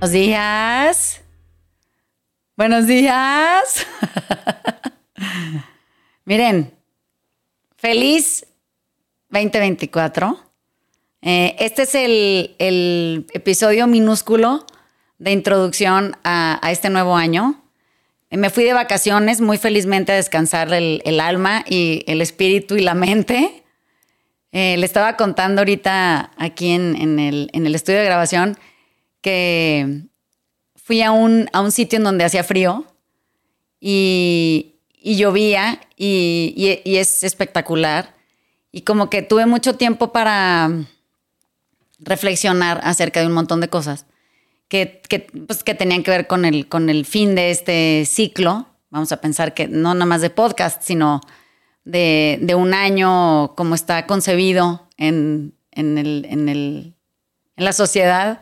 Buenos días. Buenos días. Miren, feliz 2024. Eh, este es el, episodio minúsculo de introducción a, este nuevo año. Eh, me fui de vacaciones muy felizmente a descansar el, alma y el espíritu y la mente. Eh, le estaba contando ahorita aquí en, el, en el estudio de grabación que fui a un, a un sitio en donde hacía frío y, llovía y, es espectacular. Y como que tuve mucho tiempo para reflexionar acerca de un montón de cosas que, pues, que tenían que ver con el, con el fin de este ciclo. Vamos a pensar que no nada más de podcast, sino de, de un año como está concebido en, en, el, en, el, en la sociedad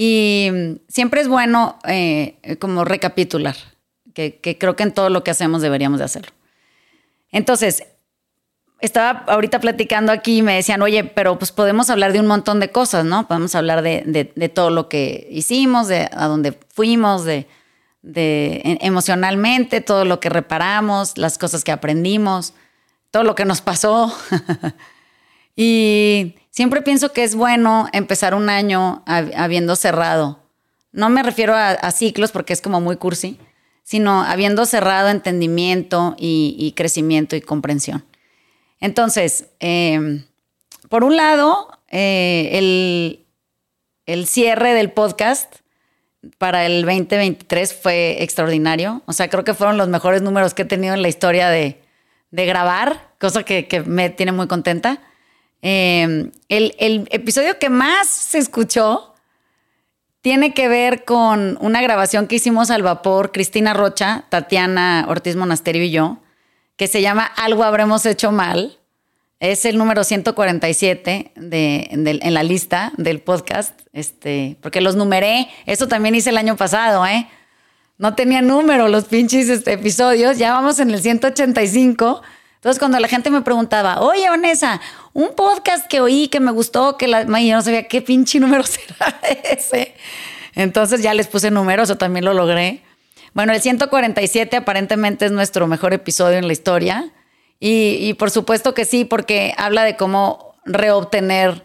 y siempre es bueno eh, como recapitular, que, creo que en todo lo que hacemos deberíamos de hacerlo. Entonces, estaba ahorita platicando aquí y me decían, oye, pero pues podemos hablar de un montón de cosas, ¿no? Podemos hablar de, todo lo que hicimos, de a dónde fuimos, de, de emocionalmente, todo lo que reparamos, las cosas que aprendimos, todo lo que nos pasó. y Siempre pienso que es bueno empezar un año habiendo cerrado. No me refiero a, ciclos porque es como muy cursi, sino habiendo cerrado entendimiento y, crecimiento y comprensión. Entonces, em, por un lado, eh, el, cierre del podcast para el 2023 fue extraordinario. O sea, creo que fueron los mejores números que he tenido en la historia de, grabar, cosa que, me tiene muy contenta. Em, el, episodio que más se escuchó tiene que ver con una grabación que hicimos al vapor, Cristina Rocha, Tatiana Ortiz Monasterio y yo, que se llama Algo habremos hecho mal. Es el número 147 de, en la lista del podcast, este, porque los numeré. Eso también hice el año pasado, ¿eh? No tenía número los pinches este, episodios. Ya vamos en el 185 entonces, cuando la gente me preguntaba, oye, Vanessa, un podcast que oí que me gustó, que la. yo no sabía qué pinche número será ese. Entonces ya les puse números, o también lo logré. Bueno, el 147 aparentemente es nuestro mejor episodio en la historia. Y, por supuesto que sí, porque habla de cómo reobtener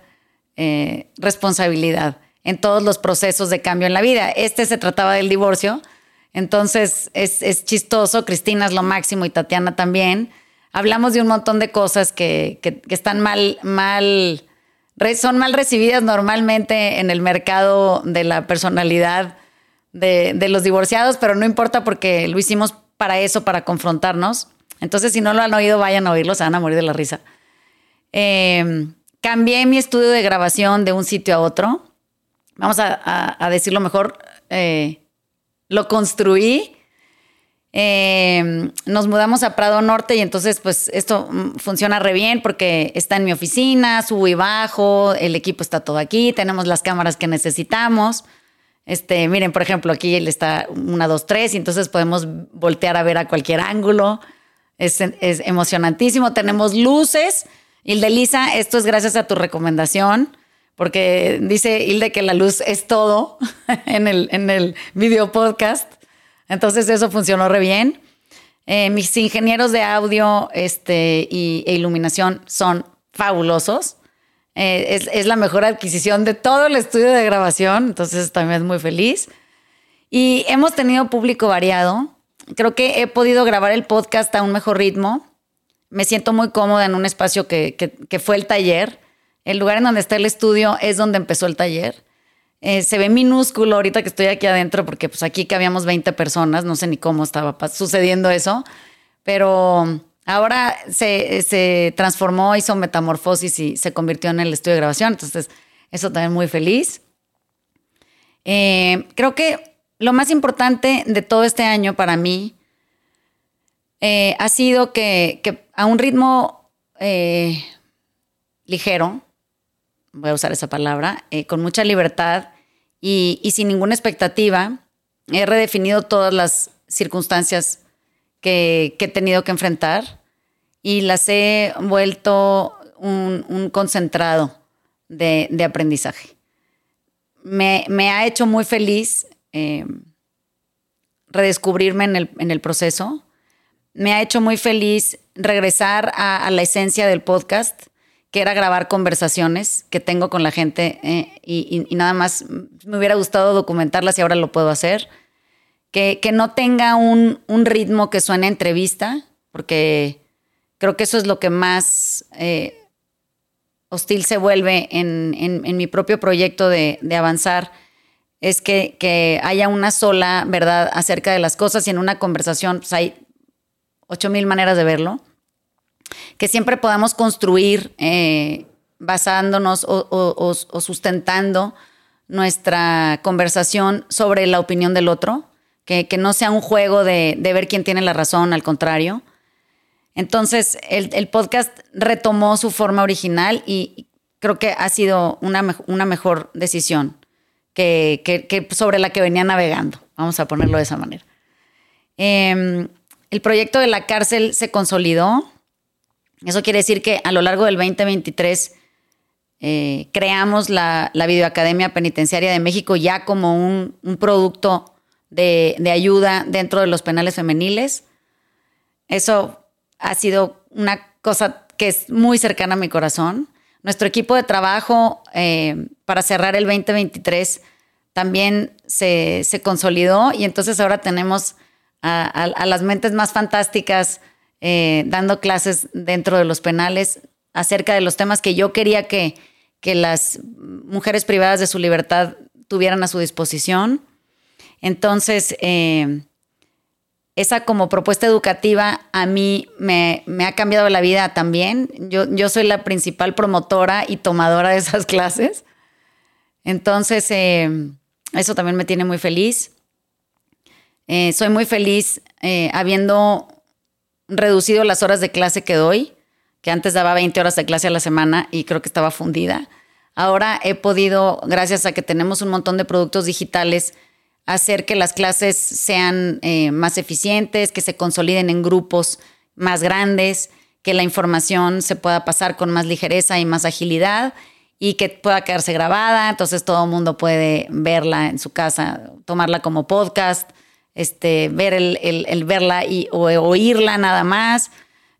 eh, responsabilidad en todos los procesos de cambio en la vida. Este se trataba del divorcio. Entonces es, es chistoso. Cristina es lo máximo y Tatiana también hablamos de un montón de cosas que, están mal, mal, son mal recibidas normalmente en el mercado de la personalidad de, los divorciados, pero no importa porque lo hicimos para eso, para confrontarnos. Entonces, si no lo han oído, vayan a oírlo, se van a morir de la risa. Em, cambié mi estudio de grabación de un sitio a otro. Vamos a, decirlo mejor. Eh, lo construí Em, nos mudamos a Prado Norte y entonces pues esto mm, funciona re bien porque está en mi oficina, subo y bajo, el equipo está todo aquí, tenemos las cámaras que necesitamos. Este, miren, por ejemplo, aquí está una, dos, tres, y entonces podemos voltear a ver a cualquier ángulo. Es, es emocionantísimo. Tenemos luces. Hilde Lisa, esto es gracias a tu recomendación, porque dice Hilde que la luz es todo en el, en el video podcast. Entonces eso funcionó re bien. Eh, mis ingenieros de audio este, y, e iluminación son fabulosos. Eh, es, la mejor adquisición de todo el estudio de grabación, entonces también muy feliz. Y hemos tenido público variado. Creo que he podido grabar el podcast a un mejor ritmo. Me siento muy cómoda en un espacio que, que fue el taller. El lugar en donde está el estudio es donde empezó el taller. Eh, se ve minúsculo ahorita que estoy aquí adentro, porque pues aquí cabíamos 20 personas, no sé ni cómo estaba sucediendo eso, pero ahora se, transformó, hizo metamorfosis y se convirtió en el estudio de grabación, entonces eso también muy feliz. Eh, creo que lo más importante de todo este año para mí eh, ha sido que, a un ritmo ligero, voy a usar esa palabra, con mucha libertad, y, sin ninguna expectativa. He redefinido todas las circunstancias que, he tenido que enfrentar y las he vuelto un, concentrado de, aprendizaje. me, ha hecho muy feliz eh, redescubrirme en el, proceso. Me ha hecho muy feliz regresar a, la esencia del podcast, que era grabar conversaciones que tengo con la gente eh, y, nada más me hubiera gustado documentarlas y ahora lo puedo hacer. Que, no tenga un, ritmo que suene entrevista, porque creo que eso es lo que más eh, hostil se vuelve en, mi propio proyecto de, avanzar, es que, haya una sola verdad acerca de las cosas y en una conversación pues hay ocho mil maneras de verlo. Que siempre podamos construir eh, basándonos o, sustentando nuestra conversación sobre la opinión del otro, que, no sea un juego de, ver quién tiene la razón, al contrario entonces, el, podcast retomó su forma original y creo que ha sido una, una mejor decisión que, sobre la que venía navegando. Vamos a ponerlo de esa manera. Em, el proyecto de la cárcel se consolidó. Eso quiere decir que a lo largo del 2023 eh, creamos la, la, Videoacademia Penitenciaria de México ya como un, producto de, de, ayuda dentro de los penales femeniles. Eso ha sido una cosa que es muy cercana a mi corazón. Nuestro equipo de trabajo eh, para cerrar el 2023 también se, consolidó y entonces ahora tenemos a, las mentes más fantásticas eh, dando clases dentro de los penales acerca de los temas que yo quería que, que las mujeres privadas de su libertad tuvieran a su disposición. Entonces, eh, esa como propuesta educativa a mí me, ha cambiado la vida también. Yo, yo, soy la principal promotora y tomadora de esas clases. Entonces, eh, eso también me tiene muy feliz. Soy muy feliz habiendo reducido las horas de clase que doy, que antes daba 20 horas de clase a la semana y creo que estaba fundida. Ahora he podido, gracias a que tenemos un montón de productos digitales, hacer que las clases sean eh, más eficientes, que se consoliden en grupos más grandes, que la información se pueda pasar con más ligereza y más agilidad y que pueda quedarse grabada, entonces todo el mundo puede verla en su casa, tomarla como podcast, este, ver el, verla y, o oírla nada más.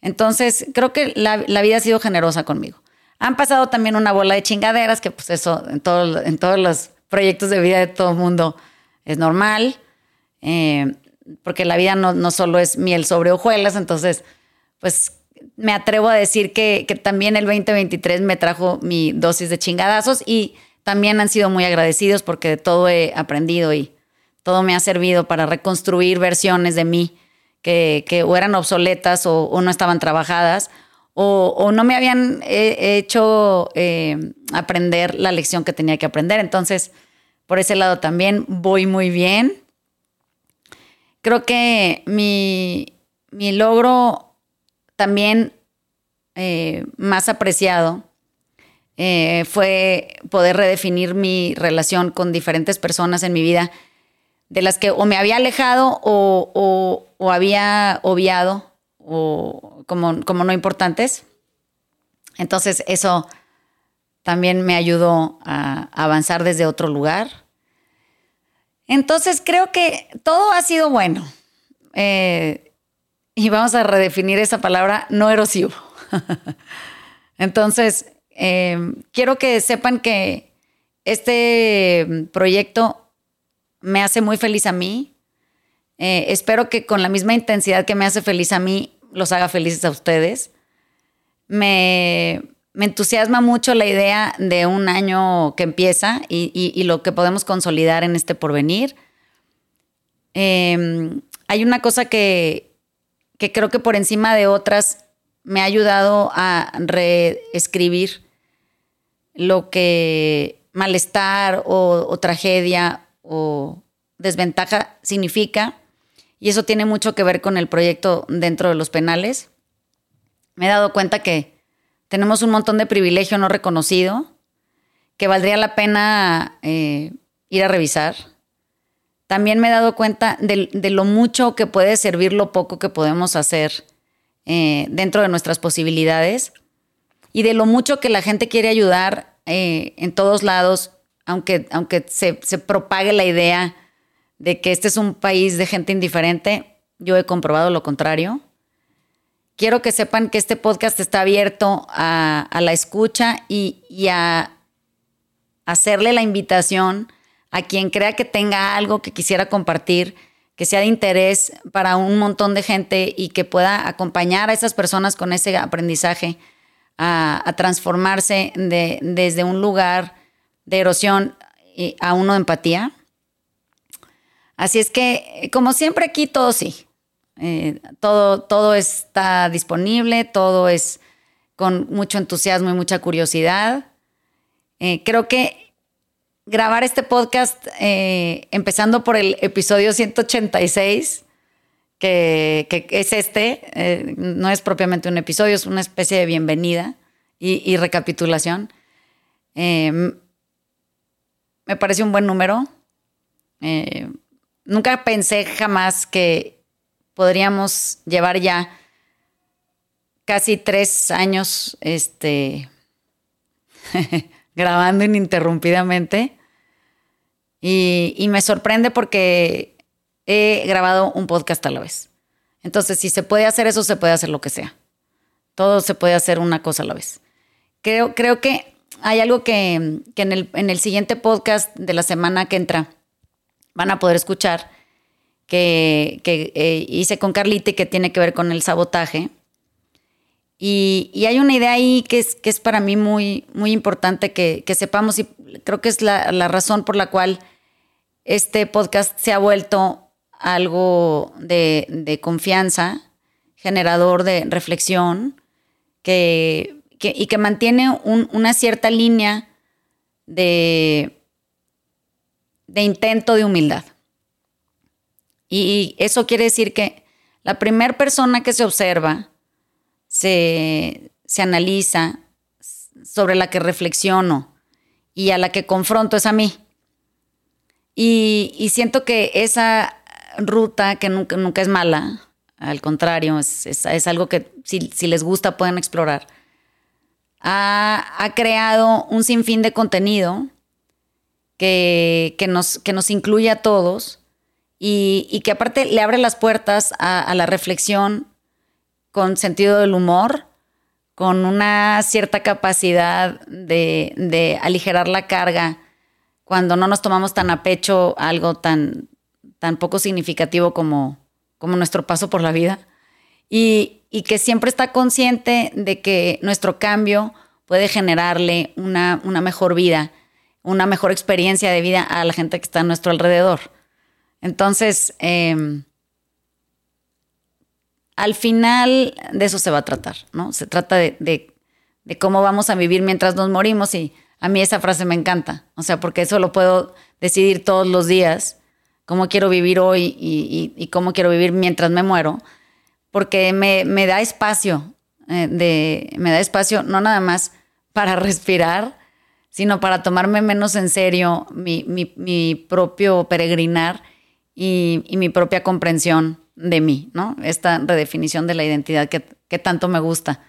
Entonces, creo que la, vida ha sido generosa conmigo. Han pasado también una bola de chingaderas, que pues eso en, en todos los proyectos de vida de todo el mundo es normal, eh, porque la vida no, solo es miel sobre hojuelas, entonces, pues me atrevo a decir que, también el 2023 me trajo mi dosis de chingadazos y también han sido muy agradecidos porque de todo he aprendido y todo me ha servido para reconstruir versiones de mí que, o eran obsoletas o, no estaban trabajadas o, no me habían eh, hecho eh, aprender la lección que tenía que aprender. Entonces, por ese lado también voy muy bien. Creo que mi, logro también eh, más apreciado fue poder redefinir mi relación con diferentes personas en mi vida, de las que o me había alejado o, había obviado o como, como no importantes. Entonces eso también me ayudó a avanzar desde otro lugar. Entonces creo que todo ha sido bueno. Eh, y vamos a redefinir esa palabra no erosivo. Entonces, eh, quiero que sepan que este proyecto me hace muy feliz a mí. Eh, espero que con la misma intensidad que me hace feliz a mí, los haga felices a ustedes. Me, me entusiasma mucho la idea de un año que empieza y, lo que podemos consolidar en este porvenir. Em, hay una cosa que, creo que por encima de otras me ha ayudado a reescribir lo que malestar o tragedia o desventaja significa. Y eso tiene mucho que ver con el proyecto dentro de los penales. Me he dado cuenta que tenemos un montón de privilegio no reconocido que valdría la pena eh, ir a revisar. También me he dado cuenta de, lo mucho que puede servir lo poco que podemos hacer eh, dentro de nuestras posibilidades y de lo mucho que la gente quiere ayudar eh, en todos lados aunque, aunque se, se propague la idea de que este es un país de gente indiferente, yo he comprobado lo contrario. Quiero que sepan que este podcast está abierto a, la escucha y, y, a hacerle la invitación a quien crea que tenga algo que quisiera compartir, que sea de interés para un montón de gente y que pueda acompañar a esas personas con ese aprendizaje a, transformarse de, desde un lugar de erosión a uno de empatía. Así es que, como siempre aquí, todo sí. Eh, todo, todo está disponible, todo es con mucho entusiasmo y mucha curiosidad. Eh, creo que grabar este podcast, eh, empezando por el episodio 186, que, es este, no es propiamente un episodio, es una especie de bienvenida y, recapitulación. Me parece un buen número. nunca pensé jamás que podríamos llevar ya casi tres años este, grabando ininterrumpidamente. Y, y, me sorprende porque he grabado un podcast a la vez. Entonces, si se puede hacer eso, se puede hacer lo que sea. Todo se puede hacer una cosa a la vez. Creo, creo que hay algo que, que en, el, en el siguiente podcast de la semana que entra van a poder escuchar que, eh, hice con Carlita y que tiene que ver con el sabotaje. Y, hay una idea ahí que es, que es para mí muy, muy importante que, sepamos y creo que es la, razón por la cual este podcast se ha vuelto algo de, confianza, generador de reflexión, que, y que mantiene una cierta línea de, de intento de humildad. Y eso quiere decir que la primera persona que se observa, se, analiza, sobre la que reflexiono y a la que confronto es a mí. Y, siento que esa ruta, que nunca, nunca es mala, al contrario, es, algo que si, les gusta pueden explorar, ha, creado un sinfín de contenido que, nos, que nos incluye a todos y, que aparte le abre las puertas a, la reflexión con sentido del humor, con una cierta capacidad de, aligerar la carga cuando no nos tomamos tan a pecho algo tan, tan poco significativo como, como nuestro paso por la vida. Y, que siempre está consciente de que nuestro cambio puede generarle una, una mejor vida, una mejor experiencia de vida a la gente que está a nuestro alrededor. Entonces, em, al final de eso se va a tratar, ¿no? Se trata de, cómo vamos a vivir mientras nos morimos y a mí esa frase me encanta, o sea, porque eso lo puedo decidir todos los días, cómo quiero vivir hoy y, cómo quiero vivir mientras me muero, porque me, da espacio, eh, de, me da espacio no nada más para respirar, sino para tomarme menos en serio mi, mi propio peregrinar y, mi propia comprensión de mí, ¿no? Esta redefinición de la identidad que, tanto me gusta.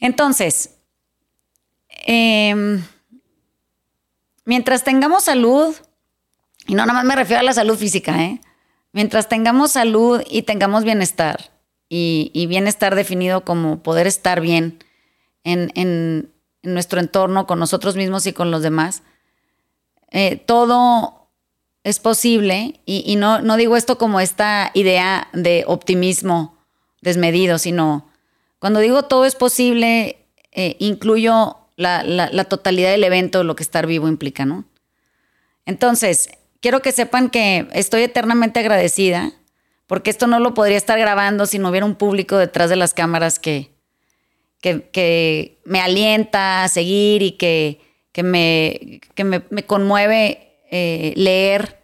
Entonces, em, mientras tengamos salud, y no nada más me refiero a la salud física, ¿eh? Mientras tengamos salud y tengamos bienestar, y, bienestar definido como poder estar bien en, nuestro entorno, con nosotros mismos y con los demás, eh, todo es posible, y, no, no, digo esto como esta idea de optimismo desmedido, sino cuando digo todo es posible, eh, incluyo la, totalidad del evento, lo que estar vivo implica, ¿no? Entonces, quiero que sepan que estoy eternamente agradecida, porque esto no lo podría estar grabando si no hubiera un público detrás de las cámaras que, que, me alienta a seguir y que, me, que me, conmueve eh, leer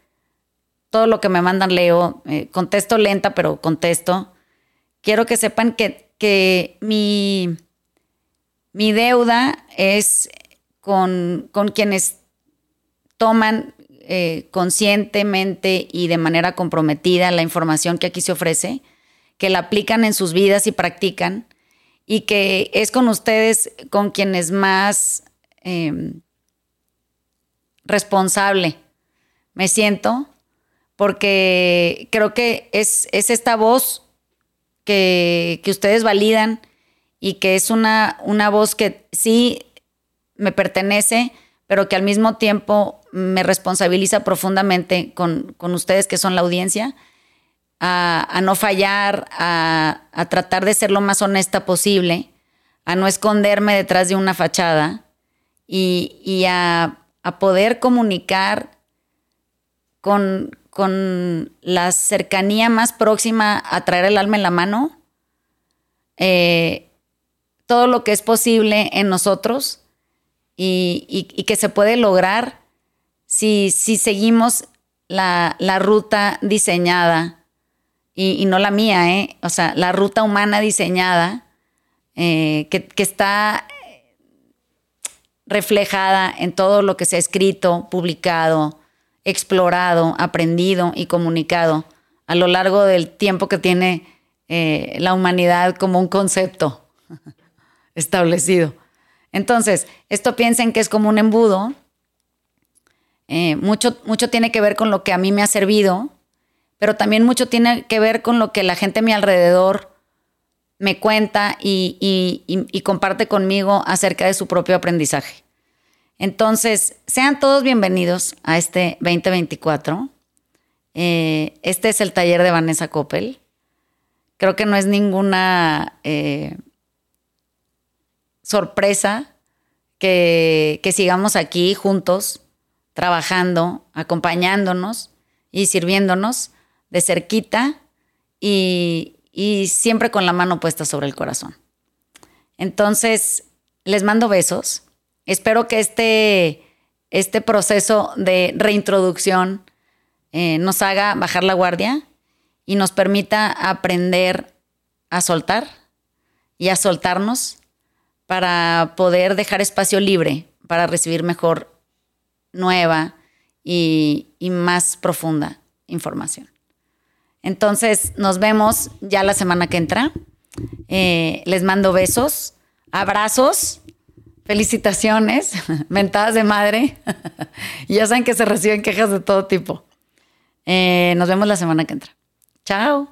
todo lo que me mandan, leo, eh, contesto lenta, pero contesto. Quiero que sepan que, que mi, mi deuda es con, quienes toman eh, conscientemente y de manera comprometida la información que aquí se ofrece, que la aplican en sus vidas y practican, y que es con ustedes con quienes más em, responsable me siento porque creo que es, es esta voz que, que, ustedes validan y que es una, una voz que sí me pertenece, pero que al mismo tiempo me responsabiliza profundamente con, con ustedes que son la audiencia, a, a no fallar, a, a, tratar de ser lo más honesta posible, a no esconderme detrás de una fachada y, y a, a poder comunicar con, con la cercanía más próxima a traer el alma en la mano, eh, todo lo que es posible en nosotros y, que se puede lograr si, si seguimos la, ruta diseñada y, no la mía, ¿eh? o sea, la ruta humana diseñada eh, que, que está reflejada en todo lo que se ha escrito, publicado, explorado, aprendido y comunicado a lo largo del tiempo que tiene eh, la humanidad como un concepto establecido. Entonces, esto piensen que es como un embudo. Eh, mucho, mucho tiene que ver con lo que a mí me ha servido, pero también mucho tiene que ver con lo que la gente a mi alrededor me cuenta y comparte conmigo acerca de su propio aprendizaje. Entonces, sean todos bienvenidos a este 2024. Eh, este es el taller de Vanessa Coppel. Creo que no es ninguna eh, sorpresa que, sigamos aquí juntos, trabajando, acompañándonos y sirviéndonos de cerquita y, y siempre con la mano puesta sobre el corazón. Entonces, les mando besos espero que este, este proceso de reintroducción eh, nos haga bajar la guardia y nos permita aprender a soltar y a soltarnos para poder dejar espacio libre para recibir mejor, nueva y, más profunda información. Entonces, nos vemos ya la semana que entra. Eh, les mando besos, abrazos Felicitaciones, mentadas de madre. y ya saben que se reciben quejas de todo tipo. Eh, nos vemos la semana que entra. Chao.